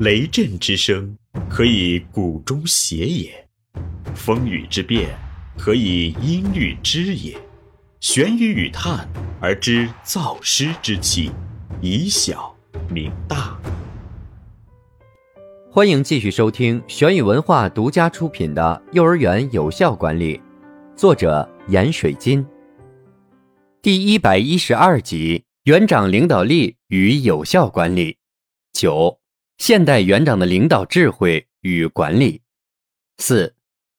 雷震之声，可以鼓中谐也；风雨之变，可以音律之也。玄雨与叹而知造湿之气，以小明大。欢迎继续收听玄宇文化独家出品的《幼儿园有效管理》，作者闫水金。第一百一十二集：园长领导力与有效管理。九。现代园长的领导智慧与管理。四，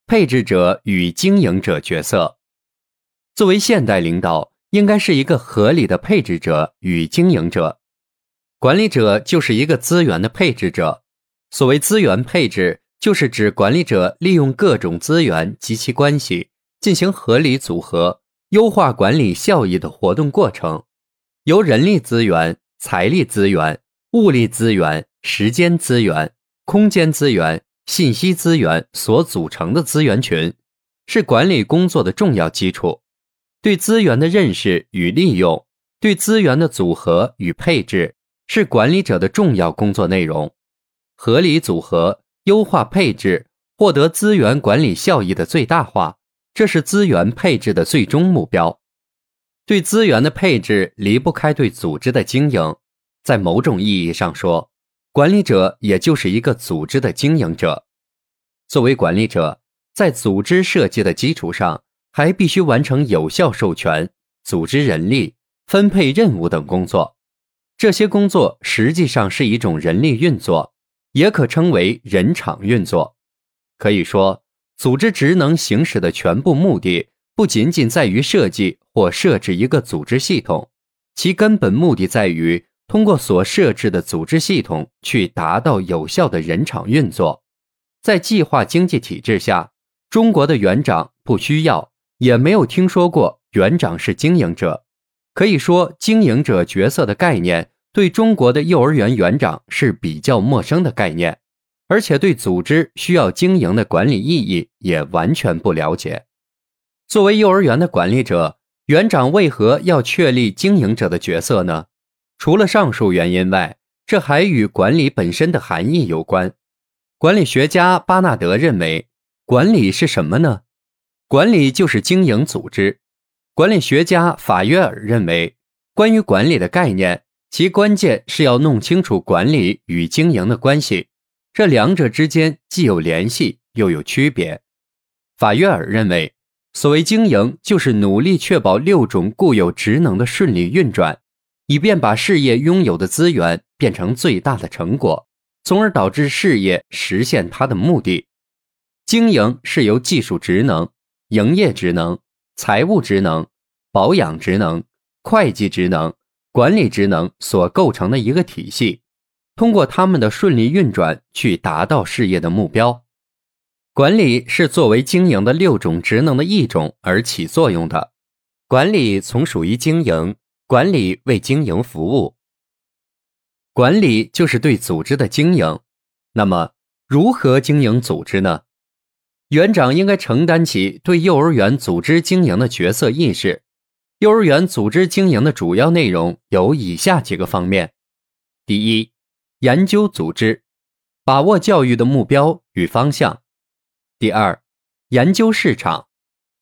配置者与经营者角色。作为现代领导，应该是一个合理的配置者与经营者。管理者就是一个资源的配置者。所谓资源配置，就是指管理者利用各种资源及其关系，进行合理组合、优化管理效益的活动过程。由人力资源、财力资源、物力资源。时间资源、空间资源、信息资源所组成的资源群，是管理工作的重要基础。对资源的认识与利用，对资源的组合与配置，是管理者的重要工作内容。合理组合、优化配置，获得资源管理效益的最大化，这是资源配置的最终目标。对资源的配置离不开对组织的经营，在某种意义上说。管理者也就是一个组织的经营者。作为管理者，在组织设计的基础上，还必须完成有效授权、组织人力、分配任务等工作。这些工作实际上是一种人力运作，也可称为人场运作。可以说，组织职能行使的全部目的，不仅仅在于设计或设置一个组织系统，其根本目的在于。通过所设置的组织系统去达到有效的人场运作，在计划经济体制下，中国的园长不需要，也没有听说过园长是经营者。可以说，经营者角色的概念对中国的幼儿园园长是比较陌生的概念，而且对组织需要经营的管理意义也完全不了解。作为幼儿园的管理者，园长为何要确立经营者的角色呢？除了上述原因外，这还与管理本身的含义有关。管理学家巴纳德认为，管理是什么呢？管理就是经营组织。管理学家法约尔认为，关于管理的概念，其关键是要弄清楚管理与经营的关系，这两者之间既有联系又有区别。法约尔认为，所谓经营，就是努力确保六种固有职能的顺利运转。以便把事业拥有的资源变成最大的成果，从而导致事业实现它的目的。经营是由技术职能、营业职能、财务职能、保养职能、会计职能、管理职能所构成的一个体系，通过他们的顺利运转去达到事业的目标。管理是作为经营的六种职能的一种而起作用的，管理从属于经营。管理为经营服务，管理就是对组织的经营。那么，如何经营组织呢？园长应该承担起对幼儿园组织经营的角色意识。幼儿园组织经营的主要内容有以下几个方面：第一，研究组织，把握教育的目标与方向；第二，研究市场，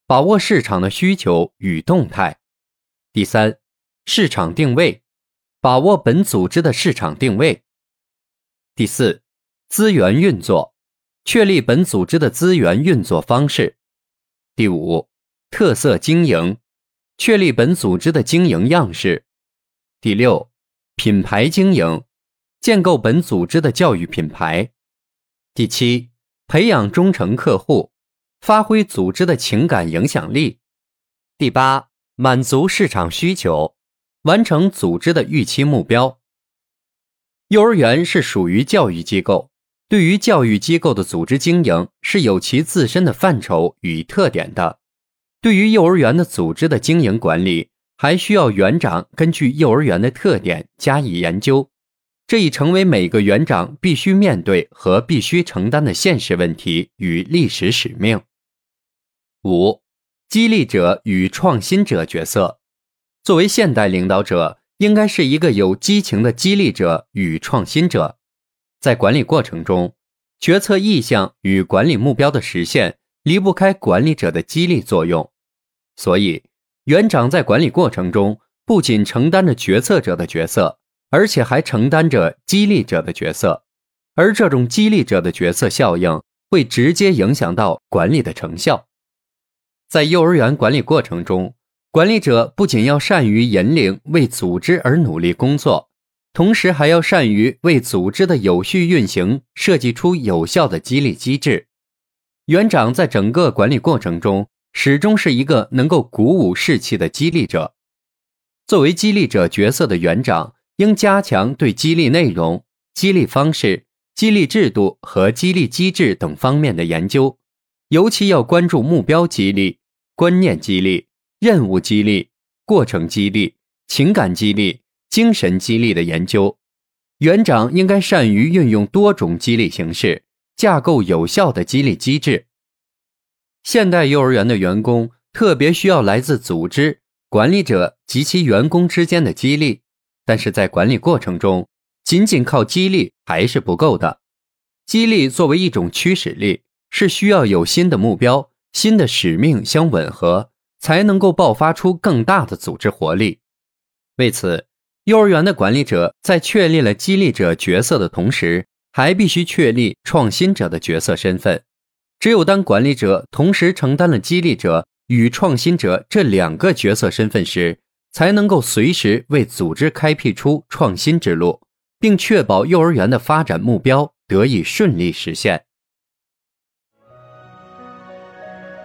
把握市场的需求与动态；第三。市场定位，把握本组织的市场定位。第四，资源运作，确立本组织的资源运作方式。第五，特色经营，确立本组织的经营样式。第六，品牌经营，建构本组织的教育品牌。第七，培养忠诚客户，发挥组织的情感影响力。第八，满足市场需求。完成组织的预期目标。幼儿园是属于教育机构，对于教育机构的组织经营是有其自身的范畴与特点的。对于幼儿园的组织的经营管理，还需要园长根据幼儿园的特点加以研究，这已成为每个园长必须面对和必须承担的现实问题与历史使命。五，激励者与创新者角色。作为现代领导者，应该是一个有激情的激励者与创新者。在管理过程中，决策意向与管理目标的实现离不开管理者的激励作用，所以园长在管理过程中不仅承担着决策者的角色，而且还承担着激励者的角色，而这种激励者的角色效应会直接影响到管理的成效。在幼儿园管理过程中，管理者不仅要善于引领为组织而努力工作，同时还要善于为组织的有序运行设计出有效的激励机制。园长在整个管理过程中始终是一个能够鼓舞士气的激励者。作为激励者角色的园长，应加强对激励内容、激励方式、激励制度和激励机制等方面的研究，尤其要关注目标激励、观念激励。任务激励、过程激励、情感激励、精神激励的研究，园长应该善于运用多种激励形式，架构有效的激励机制。现代幼儿园的员工特别需要来自组织、管理者及其员工之间的激励，但是在管理过程中，仅仅靠激励还是不够的。激励作为一种驱使力，是需要有新的目标、新的使命相吻合。才能够爆发出更大的组织活力。为此，幼儿园的管理者在确立了激励者角色的同时，还必须确立创新者的角色身份。只有当管理者同时承担了激励者与创新者这两个角色身份时，才能够随时为组织开辟出创新之路，并确保幼儿园的发展目标得以顺利实现。